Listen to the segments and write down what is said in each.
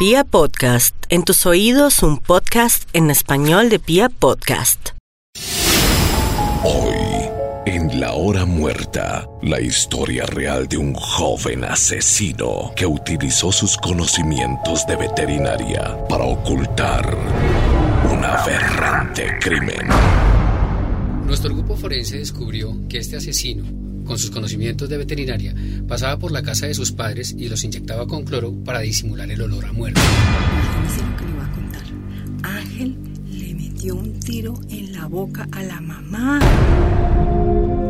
Pia Podcast, en tus oídos un podcast en español de Pia Podcast. Hoy, en La Hora Muerta, la historia real de un joven asesino que utilizó sus conocimientos de veterinaria para ocultar un aberrante crimen. Nuestro grupo forense descubrió que este asesino, con sus conocimientos de veterinaria, pasaba por la casa de sus padres y los inyectaba con cloro para disimular el olor a muerte. Imagínese lo que le voy a contar. Ángel le metió un tiro en la boca a la mamá.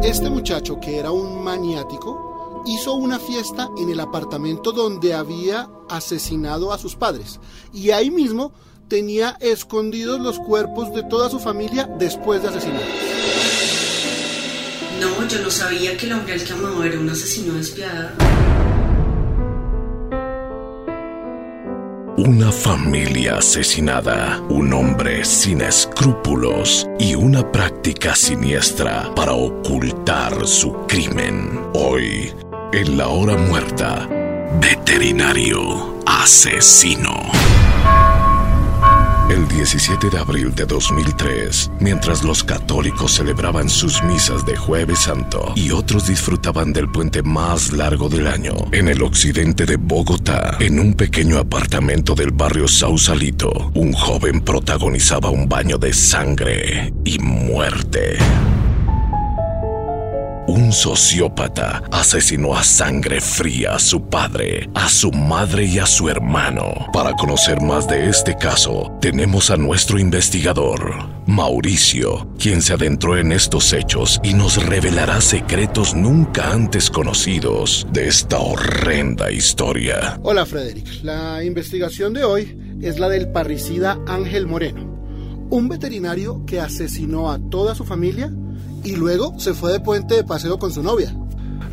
Este muchacho, que era un maniático, hizo una fiesta en el apartamento donde había asesinado a sus padres. Y ahí mismo tenía escondidos los cuerpos de toda su familia después de asesinarlos. Yo no sabía que el hombre al que amaba era un asesino despiadado. Una familia asesinada, un hombre sin escrúpulos y una práctica siniestra para ocultar su crimen. Hoy, en la hora muerta, veterinario asesino. El 17 de abril de 2003, mientras los católicos celebraban sus misas de Jueves Santo y otros disfrutaban del puente más largo del año, en el occidente de Bogotá, en un pequeño apartamento del barrio Sausalito, un joven protagonizaba un baño de sangre y muerte. Un sociópata asesinó a sangre fría a su padre, a su madre y a su hermano. Para conocer más de este caso, tenemos a nuestro investigador, Mauricio, quien se adentró en estos hechos y nos revelará secretos nunca antes conocidos de esta horrenda historia. Hola Frederick, la investigación de hoy es la del parricida Ángel Moreno, un veterinario que asesinó a toda su familia y luego se fue de puente de paseo con su novia.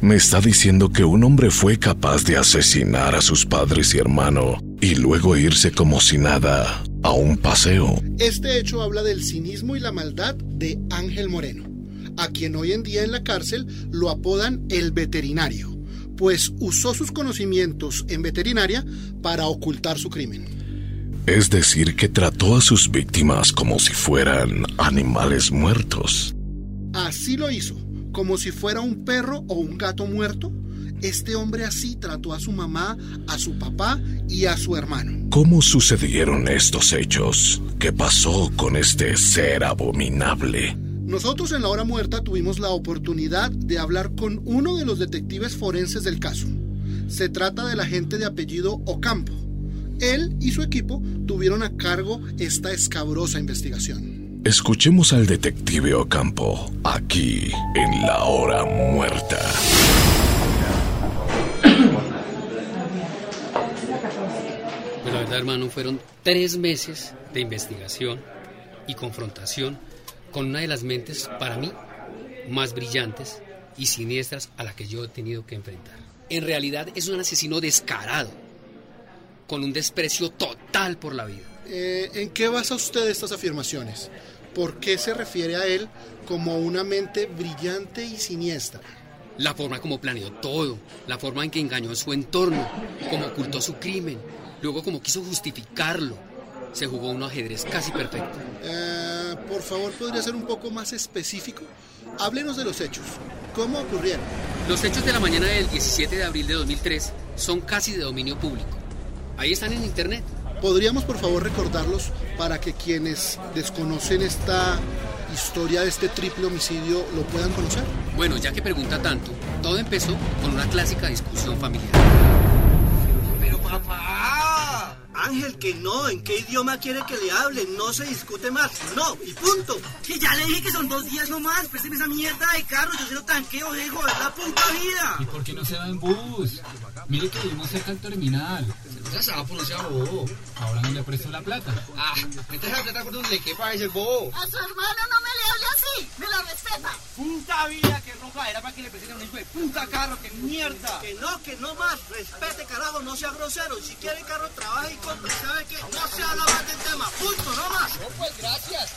Me está diciendo que un hombre fue capaz de asesinar a sus padres y hermano y luego irse como si nada a un paseo. Este hecho habla del cinismo y la maldad de Ángel Moreno, a quien hoy en día en la cárcel lo apodan el veterinario, pues usó sus conocimientos en veterinaria para ocultar su crimen. Es decir, que trató a sus víctimas como si fueran animales muertos. Así lo hizo, como si fuera un perro o un gato muerto. Este hombre así trató a su mamá, a su papá y a su hermano. ¿Cómo sucedieron estos hechos? ¿Qué pasó con este ser abominable? Nosotros en la hora muerta tuvimos la oportunidad de hablar con uno de los detectives forenses del caso. Se trata del agente de apellido Ocampo. Él y su equipo tuvieron a cargo esta escabrosa investigación. Escuchemos al detective Ocampo, aquí en La Hora Muerta. Pues la verdad, hermano, fueron tres meses de investigación y confrontación con una de las mentes, para mí, más brillantes y siniestras a la que yo he tenido que enfrentar. En realidad es un asesino descarado, con un desprecio total por la vida. Eh, ¿En qué basa usted estas afirmaciones? ¿Por qué se refiere a él como una mente brillante y siniestra? La forma como planeó todo, la forma en que engañó a su entorno, como ocultó su crimen, luego como quiso justificarlo. Se jugó un ajedrez casi perfecto. Eh, por favor, ¿podría ser un poco más específico? Háblenos de los hechos. ¿Cómo ocurrieron? Los hechos de la mañana del 17 de abril de 2003 son casi de dominio público. Ahí están en internet. ¿Podríamos por favor recordarlos para que quienes desconocen esta historia de este triple homicidio lo puedan conocer? Bueno, ya que pregunta tanto, todo empezó con una clásica discusión familiar. Pero papá, Ángel, que no, ¿en qué idioma quiere que le hable? No se discute más, no, y punto. Que ya le dije que son dos días nomás, présteme esa mierda de carro, yo se lo tanqueo, hijo, es la puta vida. ¿Y por qué no se va en bus? Mire que vivimos cerca del terminal. Ya se va por ese bobo. Ahora no le presto la plata. Ah, metes la plata por donde quepa ese bobo. A su hermano no me le hable así, me la respeta. Puta vida, que roja era para que le presenten un hijo de puta carro, que mierda. Que no, que no más, respete carajo, no sea grosero. Si quiere carro, trabaja y compre. ¿Sabe qué? No se habla más del tema, punto, no más. No, pues gracias.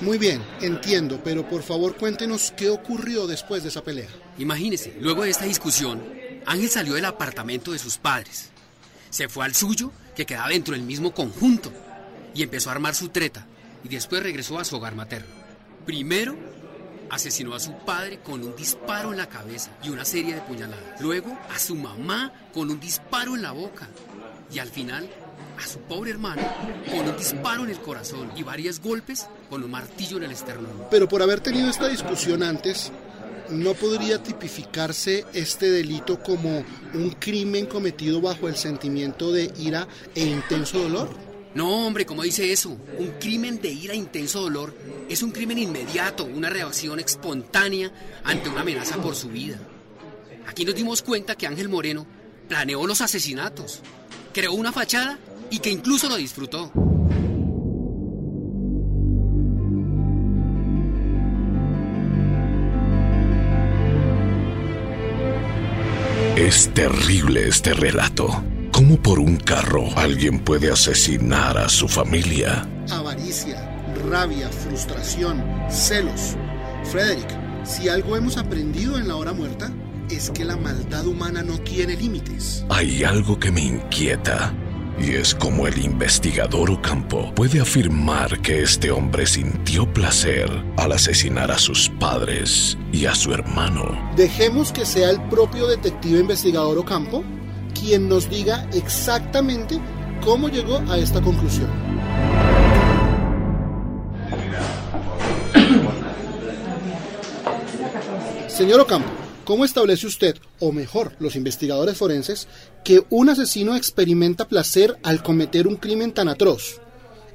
Muy bien, entiendo, pero por favor cuéntenos qué ocurrió después de esa pelea. Imagínese, luego de esta discusión, Ángel salió del apartamento de sus padres. Se fue al suyo, que quedaba dentro del mismo conjunto, y empezó a armar su treta, y después regresó a su hogar materno. Primero, asesinó a su padre con un disparo en la cabeza y una serie de puñaladas. Luego, a su mamá con un disparo en la boca. Y al final, a su pobre hermano con un disparo en el corazón y varios golpes con un martillo en el esternón. Pero por haber tenido esta discusión antes, ¿no podría tipificarse este delito como un crimen cometido bajo el sentimiento de ira e intenso dolor? No, hombre, ¿cómo dice eso? Un crimen de ira e intenso dolor es un crimen inmediato, una reacción espontánea ante una amenaza por su vida. Aquí nos dimos cuenta que Ángel Moreno planeó los asesinatos, creó una fachada y que incluso lo disfrutó. Es terrible este relato. ¿Cómo por un carro alguien puede asesinar a su familia? Avaricia, rabia, frustración, celos. Frederick, si algo hemos aprendido en la hora muerta, es que la maldad humana no tiene límites. Hay algo que me inquieta. Y es como el investigador Ocampo puede afirmar que este hombre sintió placer al asesinar a sus padres y a su hermano. Dejemos que sea el propio detective investigador Ocampo quien nos diga exactamente cómo llegó a esta conclusión. Señor Ocampo, ¿cómo establece usted, o mejor, los investigadores forenses, que un asesino experimenta placer al cometer un crimen tan atroz?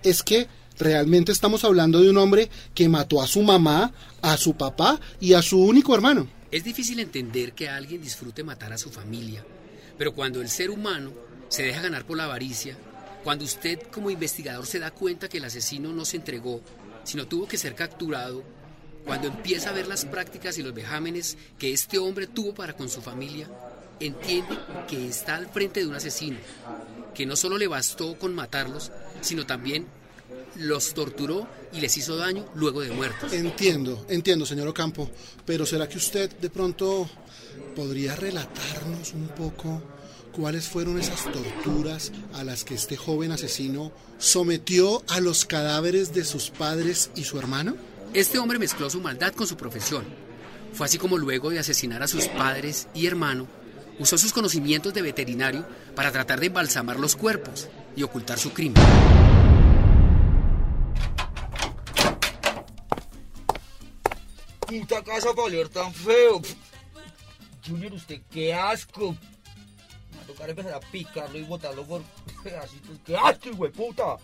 Es que realmente estamos hablando de un hombre que mató a su mamá, a su papá y a su único hermano. Es difícil entender que alguien disfrute matar a su familia, pero cuando el ser humano se deja ganar por la avaricia, cuando usted como investigador se da cuenta que el asesino no se entregó, sino tuvo que ser capturado, cuando empieza a ver las prácticas y los vejámenes que este hombre tuvo para con su familia, entiende que está al frente de un asesino, que no solo le bastó con matarlos, sino también los torturó y les hizo daño luego de muertos. Entiendo, entiendo, señor Ocampo, pero ¿será que usted de pronto podría relatarnos un poco cuáles fueron esas torturas a las que este joven asesino sometió a los cadáveres de sus padres y su hermano? Este hombre mezcló su maldad con su profesión. Fue así como luego de asesinar a sus padres y hermano, usó sus conocimientos de veterinario para tratar de embalsamar los cuerpos y ocultar su crimen. Puta casa para oler tan feo. Junior, usted qué asco. Me va a tocar empezar a picarlo y botarlo por pedacitos. ¡Qué asco, hijo puta!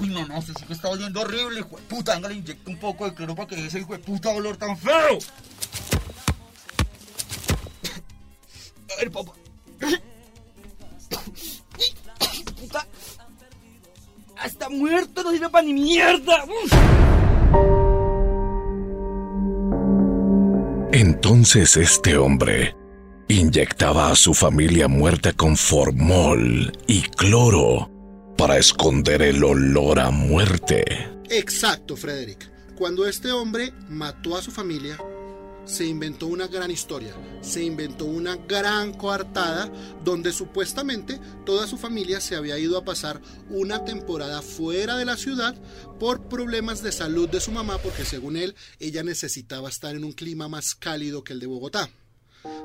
Uy, no, no, sí que está oliendo horrible, hijo de puta. Venga, le inyecto un poco de cloro para que ese hijo de puta olor tan feo. A ver, papá. Puta. Hasta muerto no sirve para ni mierda. Uf. Entonces este hombre inyectaba a su familia muerta con formol y cloro para esconder el olor a muerte. Exacto, Frederick. Cuando este hombre mató a su familia, se inventó una gran historia, se inventó una gran coartada donde supuestamente toda su familia se había ido a pasar una temporada fuera de la ciudad por problemas de salud de su mamá porque según él ella necesitaba estar en un clima más cálido que el de Bogotá.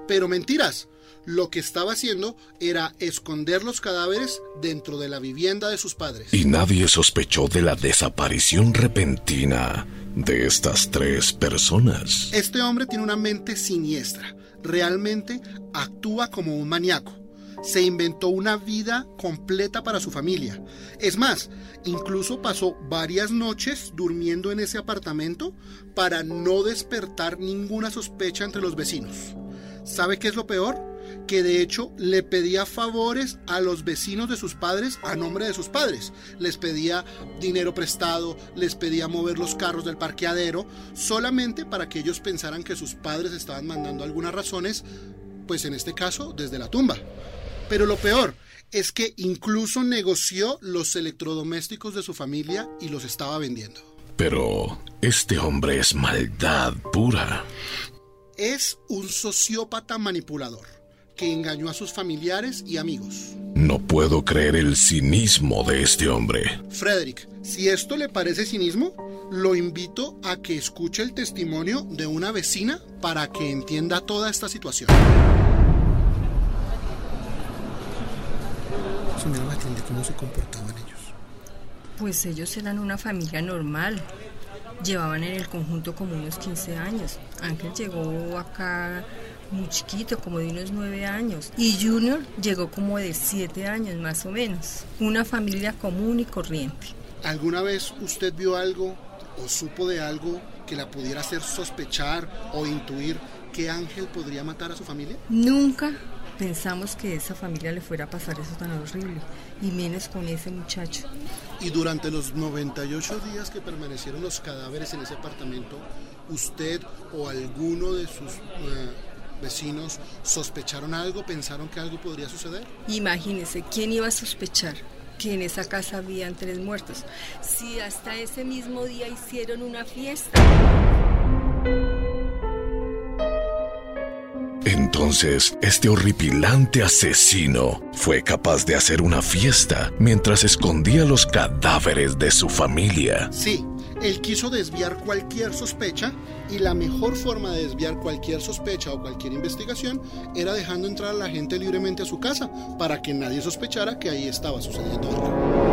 Pero mentiras, lo que estaba haciendo era esconder los cadáveres dentro de la vivienda de sus padres. Y nadie sospechó de la desaparición repentina de estas tres personas. Este hombre tiene una mente siniestra. Realmente actúa como un maníaco. Se inventó una vida completa para su familia. Es más, incluso pasó varias noches durmiendo en ese apartamento para no despertar ninguna sospecha entre los vecinos. ¿Sabe qué es lo peor? que de hecho le pedía favores a los vecinos de sus padres a nombre de sus padres. Les pedía dinero prestado, les pedía mover los carros del parqueadero, solamente para que ellos pensaran que sus padres estaban mandando algunas razones, pues en este caso desde la tumba. Pero lo peor es que incluso negoció los electrodomésticos de su familia y los estaba vendiendo. Pero este hombre es maldad pura. Es un sociópata manipulador que engañó a sus familiares y amigos. No puedo creer el cinismo de este hombre. Frederick, si esto le parece cinismo, lo invito a que escuche el testimonio de una vecina para que entienda toda esta situación. Señora Matilde, ¿cómo se comportaban ellos? Pues ellos eran una familia normal. Llevaban en el conjunto como unos 15 años. Ángel llegó acá muy chiquito, como de unos 9 años. Y Junior llegó como de 7 años más o menos. Una familia común y corriente. ¿Alguna vez usted vio algo o supo de algo que la pudiera hacer sospechar o intuir que Ángel podría matar a su familia? Nunca pensamos que esa familia le fuera a pasar eso tan horrible, y menos con ese muchacho. Y durante los 98 días que permanecieron los cadáveres en ese apartamento, ¿usted o alguno de sus eh, vecinos sospecharon algo, pensaron que algo podría suceder? Imagínese, ¿quién iba a sospechar? que en esa casa habían tres muertos. Si hasta ese mismo día hicieron una fiesta. Entonces, este horripilante asesino fue capaz de hacer una fiesta mientras escondía los cadáveres de su familia. Sí, él quiso desviar cualquier sospecha y la mejor forma de desviar cualquier sospecha o cualquier investigación era dejando entrar a la gente libremente a su casa para que nadie sospechara que ahí estaba sucediendo algo.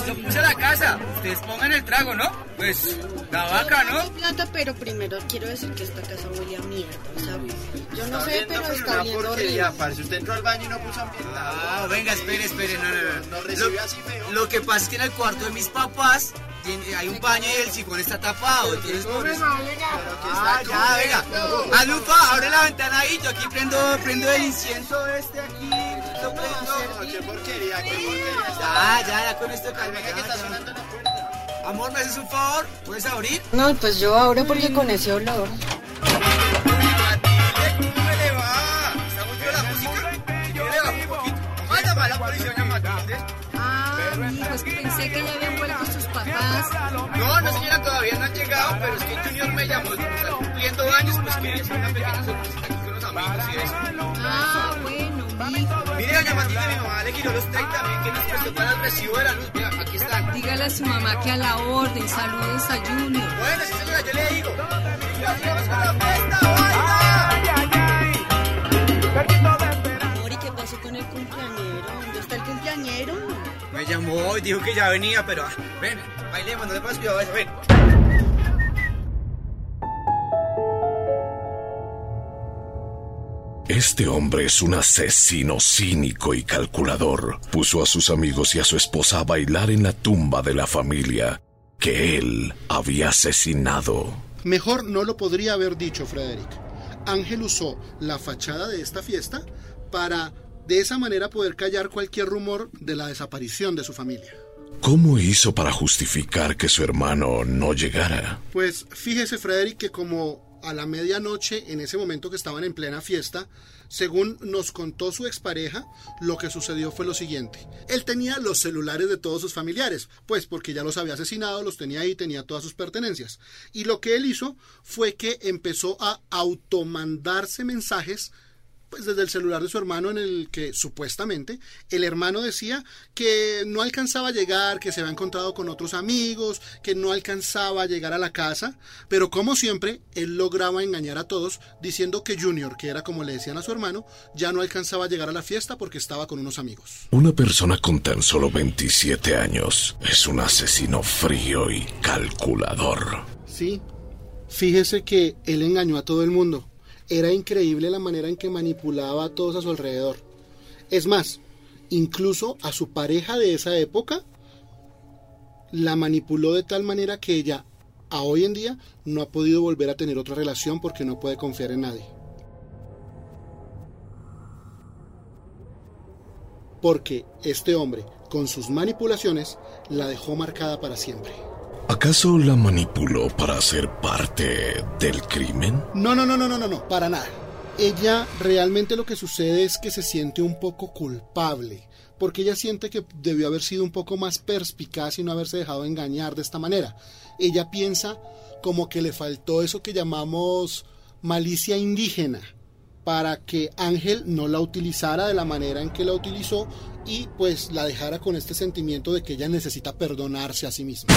Chicos, yo puse la casa. Ustedes pongan el trago, ¿no? Pues, la vaca, ¿no? plata, pero primero quiero decir que esta casa huele a mierda, ¿sabes? Yo no sé, pero está oliendo horrible. parce. Usted entró al baño y no puso ambientado. Ah, venga, espere, espere, no, no, no. Nos recibió Lo- así feo. Lo que pasa es que en el cuarto de mis papás hay un baño y el sifón está tapado. Entonces, por eso- Ah, ya, venga. Hazme un fa, abre la ventana ahí. Yo aquí prendo, prendo el incienso este aquí. Qué porquería, qué porquería. Ya, ya, ya con esto calma. Que está sonando la puerta. Amor, ¿me haces un favor? ¿Puedes abrir? No, pues yo abro porque con ese olor. Matilde, ¿cómo le va? ¿Está muy bien la música? Si quiere, le bajo un poquito. Mándame a la policía, doña Matilde. Ah, pues pensé que ya habían vuelto sus papás. No, no señora, todavía no han llegado, pero es que Junior me llamó, está cumpliendo años, pues quería hacer una pequeña sorpresa aquí con los amigos y eso. Ah, bueno. Mire, doña Matilde, mi mamá le giró los 30 mil que nos prestó para el recibo de la luz. Mira, aquí están. Dígale a su mamá que a la orden, saludos a Junior. Bueno, sí señora, yo le digo. Vamos con la fiesta, vaina. Amor, ¿y qué pasó con el cumpleañero? ¿Dónde está el cumpleañero? Me llamó y dijo que ya venía, pero ah, ven, bailemos, no le pongas cuidado a eso, ven. Este hombre es un asesino cínico y calculador. Puso a sus amigos y a su esposa a bailar en la tumba de la familia que él había asesinado. Mejor no lo podría haber dicho Frederick. Ángel usó la fachada de esta fiesta para de esa manera poder callar cualquier rumor de la desaparición de su familia. ¿Cómo hizo para justificar que su hermano no llegara? Pues fíjese Frederick que como a la medianoche, en ese momento que estaban en plena fiesta, según nos contó su expareja, lo que sucedió fue lo siguiente. Él tenía los celulares de todos sus familiares, pues porque ya los había asesinado, los tenía ahí, tenía todas sus pertenencias. Y lo que él hizo fue que empezó a automandarse mensajes pues desde el celular de su hermano en el que supuestamente el hermano decía que no alcanzaba a llegar, que se había encontrado con otros amigos, que no alcanzaba a llegar a la casa, pero como siempre él lograba engañar a todos diciendo que Junior, que era como le decían a su hermano, ya no alcanzaba a llegar a la fiesta porque estaba con unos amigos. Una persona con tan solo 27 años es un asesino frío y calculador. Sí, fíjese que él engañó a todo el mundo. Era increíble la manera en que manipulaba a todos a su alrededor. Es más, incluso a su pareja de esa época la manipuló de tal manera que ella, a hoy en día, no ha podido volver a tener otra relación porque no puede confiar en nadie. Porque este hombre, con sus manipulaciones, la dejó marcada para siempre. ¿Acaso la manipuló para ser parte del crimen? No, no, no, no, no, no, no, para nada. Ella realmente lo que sucede es que se siente un poco culpable, porque ella siente que debió haber sido un poco más perspicaz y no haberse dejado engañar de esta manera. Ella piensa como que le faltó eso que llamamos malicia indígena para que Ángel no la utilizara de la manera en que la utilizó y pues la dejara con este sentimiento de que ella necesita perdonarse a sí misma.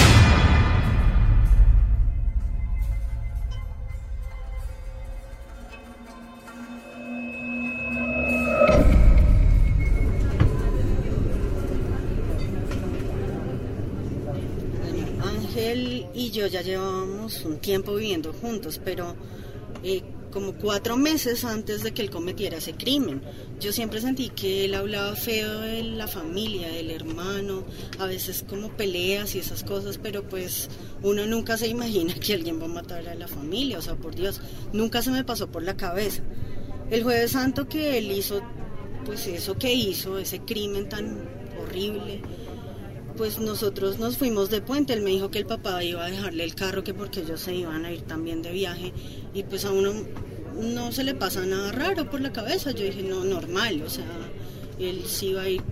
Yo ya llevábamos un tiempo viviendo juntos, pero eh, como cuatro meses antes de que él cometiera ese crimen. Yo siempre sentí que él hablaba feo de la familia, del hermano, a veces como peleas y esas cosas, pero pues uno nunca se imagina que alguien va a matar a la familia, o sea, por Dios, nunca se me pasó por la cabeza. El jueves santo que él hizo, pues eso que hizo, ese crimen tan horrible, pues nosotros nos fuimos de puente. Él me dijo que el papá iba a dejarle el carro, que porque ellos se iban a ir también de viaje. Y pues a uno no se le pasa nada raro por la cabeza. Yo dije, no, normal, o sea, él sí va a ir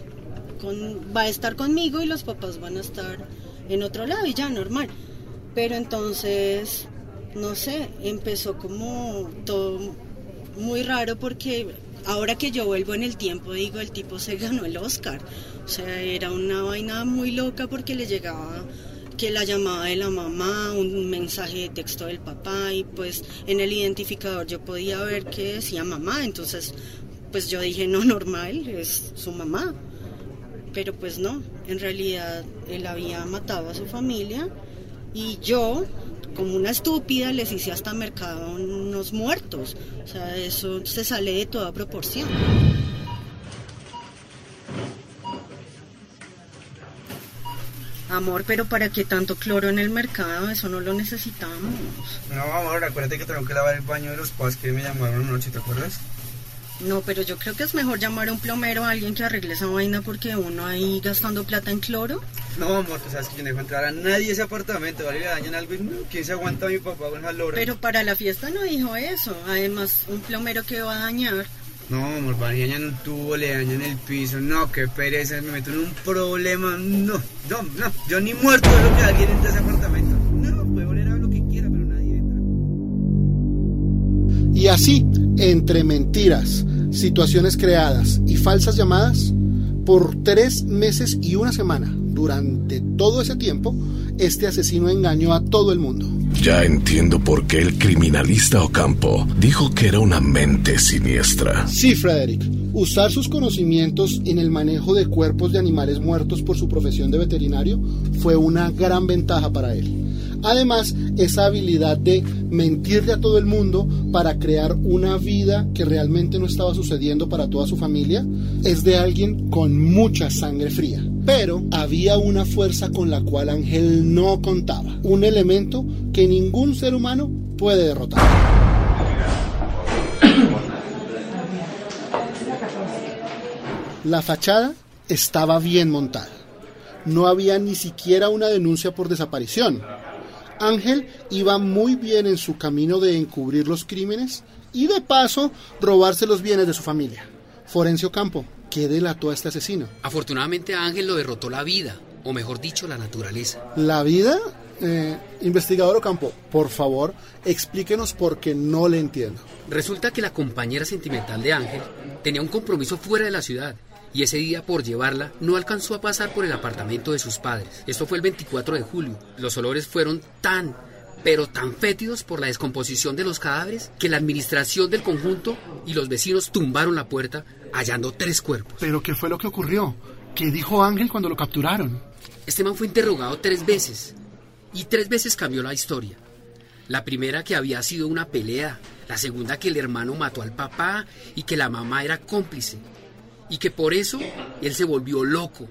con, va a estar conmigo y los papás van a estar en otro lado y ya, normal. Pero entonces, no sé, empezó como todo muy raro porque ahora que yo vuelvo en el tiempo, digo, el tipo se ganó el Oscar. O sea, era una vaina muy loca porque le llegaba que la llamada de la mamá, un mensaje de texto del papá y pues en el identificador yo podía ver que decía mamá, entonces pues yo dije no normal, es su mamá. Pero pues no, en realidad él había matado a su familia y yo como una estúpida les hice hasta mercado unos muertos. O sea, eso se sale de toda proporción. Amor, pero ¿para qué tanto cloro en el mercado? Eso no lo necesitamos. No, amor, acuérdate que tengo que lavar el baño de los padres que me llamaron anoche, ¿te acuerdas? No, pero yo creo que es mejor llamar a un plomero a alguien que arregle esa vaina porque uno ahí gastando plata en cloro. No, amor, tú sabes que yo no dejo entrar a nadie ese apartamento, ¿vale? Le dañan algo y no, ¿quién se aguanta a mi papá con esa lora? Pero para la fiesta no dijo eso. Además, un plomero que va a dañar. No, amor, van y dañan un tubo, le dañan el piso. No, qué pereza, me meto en un problema. No, no, no. Yo ni muerto de lo que alguien entra a ese apartamento. No, puede oler a lo que quiera, pero nadie entra. Y así, entre mentiras, situaciones creadas y falsas llamadas, por tres meses y una semana, durante todo ese tiempo, este asesino engañó a todo el mundo. Ya entiendo por qué el criminalista Ocampo dijo que era una mente siniestra. Sí, Frederick. Usar sus conocimientos en el manejo de cuerpos de animales muertos por su profesión de veterinario fue una gran ventaja para él. Además, esa habilidad de mentirle a todo el mundo para crear una vida que realmente no estaba sucediendo para toda su familia es de alguien con mucha sangre fría. Pero había una fuerza con la cual Ángel no contaba, un elemento que ningún ser humano puede derrotar. La fachada estaba bien montada. No había ni siquiera una denuncia por desaparición. Ángel iba muy bien en su camino de encubrir los crímenes y de paso robarse los bienes de su familia. Forencio Campo, ¿qué delató a este asesino? Afortunadamente a Ángel lo derrotó la vida, o mejor dicho, la naturaleza. ¿La vida? Eh, investigador Ocampo, por favor, explíquenos por qué no le entiendo. Resulta que la compañera sentimental de Ángel tenía un compromiso fuera de la ciudad y ese día por llevarla no alcanzó a pasar por el apartamento de sus padres. Esto fue el 24 de julio. Los olores fueron tan, pero tan fétidos por la descomposición de los cadáveres que la administración del conjunto y los vecinos tumbaron la puerta hallando tres cuerpos. ¿Pero qué fue lo que ocurrió? ¿Qué dijo Ángel cuando lo capturaron? Este man fue interrogado tres veces y tres veces cambió la historia. La primera que había sido una pelea, la segunda que el hermano mató al papá y que la mamá era cómplice y que por eso él se volvió loco.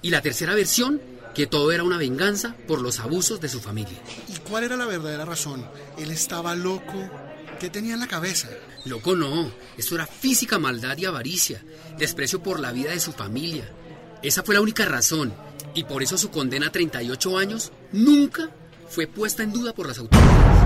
Y la tercera versión, que todo era una venganza por los abusos de su familia. ¿Y cuál era la verdadera razón? ¿Él estaba loco? ¿Qué tenía en la cabeza? Loco no, eso era física maldad y avaricia, desprecio por la vida de su familia. Esa fue la única razón, y por eso su condena a 38 años nunca fue puesta en duda por las autoridades.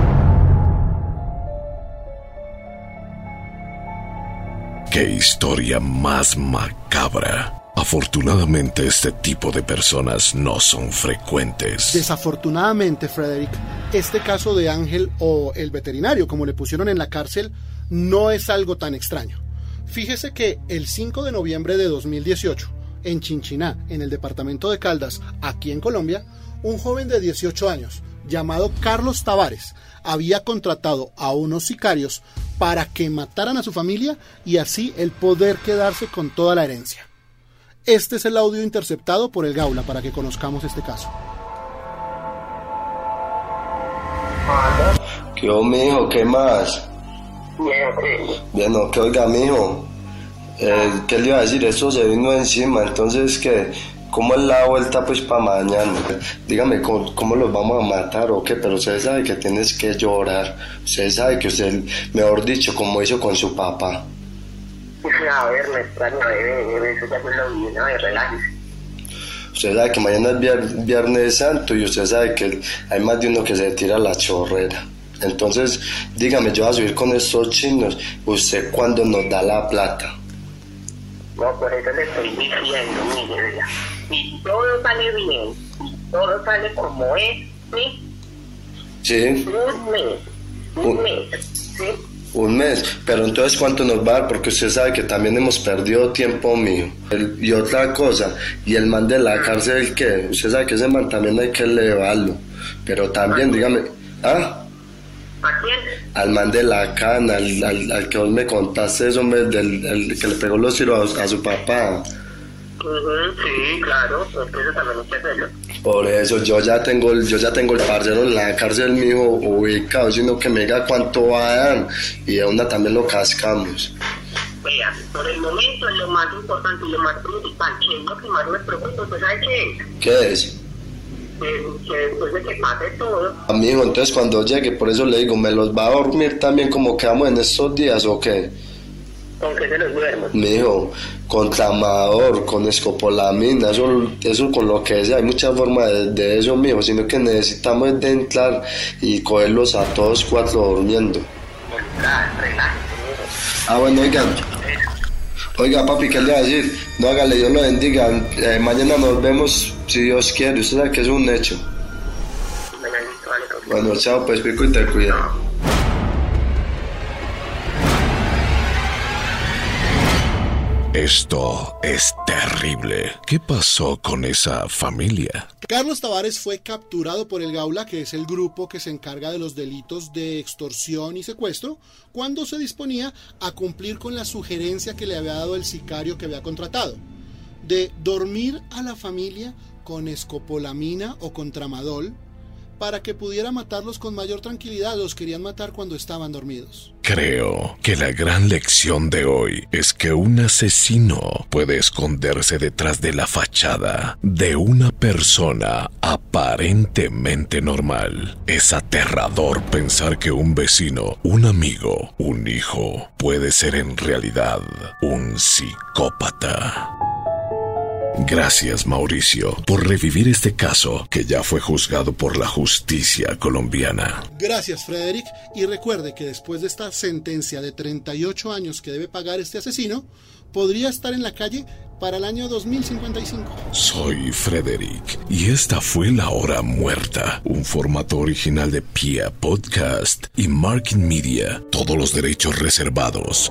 ¡Qué historia más macabra! Afortunadamente este tipo de personas no son frecuentes. Desafortunadamente, Frederick, este caso de Ángel o el veterinario, como le pusieron en la cárcel, no es algo tan extraño. Fíjese que el 5 de noviembre de 2018, en Chinchiná, en el departamento de Caldas, aquí en Colombia, un joven de 18 años, llamado Carlos Tavares, había contratado a unos sicarios para que mataran a su familia y así el poder quedarse con toda la herencia. Este es el audio interceptado por el Gaula para que conozcamos este caso. ¿Qué oh, mijo? ¿Qué más? Bien, no, que oiga, mijo. Eh, ¿Qué le iba a decir? Eso se vino encima, entonces que ¿Cómo es la vuelta pues para mañana? Dígame, ¿cómo, los vamos a matar o qué? Pero usted sabe que tienes que llorar. Usted sabe que usted, mejor dicho, como hizo con su papá. A ver, me extraño, bebé, eso ya fue lo. Usted sabe que mañana es viernes santo y usted sabe que hay más de uno que se tira la chorrera. Entonces, dígame, yo voy a subir con estos chinos. ¿Usted cuándo nos da la plata? No, por eso le estoy diciendo, mire, si todo sale bien, si todo sale como es, ¿sí? Sí. Un mes, un, mes, ¿sí? Un mes, pero entonces ¿cuánto nos va a dar? Porque usted sabe que también hemos perdido tiempo mío. y otra cosa, y el man de la cárcel, ¿qué? Usted sabe que ese man también hay que elevarlo. Pero también, dígame, ¿ah? ¿A quién? Al man de la cana, al, al, que vos me contaste eso, del el que le pegó los tiros a, su papá. Sí, claro, eso también hay que hacerlo. Por eso yo ya tengo yo ya tengo el parcero en la cárcel mío ubicado, sino que me diga cuánto va a dar y de una también lo cascamos. Vea, por el momento lo más importante y lo más principal, que es lo que más me preocupa, ¿pues sabe qué es? ¿Qué es? que, después de que pase todo. Amigo, entonces cuando llegue, por eso le digo, ¿me los va a dormir también como quedamos en estos días o qué? ¿Con qué se los duermo? Mijo, con tramador, con escopolamina, eso, eso con lo que sea, hay muchas formas de, eso, mijo, sino que necesitamos de entrar y cogerlos a todos cuatro durmiendo. Ah, bueno, oigan. Oiga, papi, ¿qué le va a decir? No hágale, Dios lo bendiga. Eh, mañana nos vemos, si Dios quiere. Usted sabe que es un hecho. Bueno, chao, pues pico y te cuida. Esto es terrible. ¿Qué pasó con esa familia? Carlos Tavares fue capturado por el Gaula, que es el grupo que se encarga de los delitos de extorsión y secuestro, cuando se disponía a cumplir con la sugerencia que le había dado el sicario que había contratado, de dormir a la familia con escopolamina o con tramadol para que pudiera matarlos con mayor tranquilidad. Los querían matar cuando estaban dormidos. Creo que la gran lección de hoy es que un asesino puede esconderse detrás de la fachada de una persona aparentemente normal. Es aterrador pensar que un vecino, un amigo, un hijo puede ser en realidad un psicópata. Gracias Mauricio por revivir este caso que ya fue juzgado por la justicia colombiana. Gracias Frederick y recuerde que después de esta sentencia de 38 años que debe pagar este asesino, podría estar en la calle para el año 2055. Soy Frederick y esta fue La Hora Muerta, un formato original de Pia Podcast y Marking Media, todos los derechos reservados.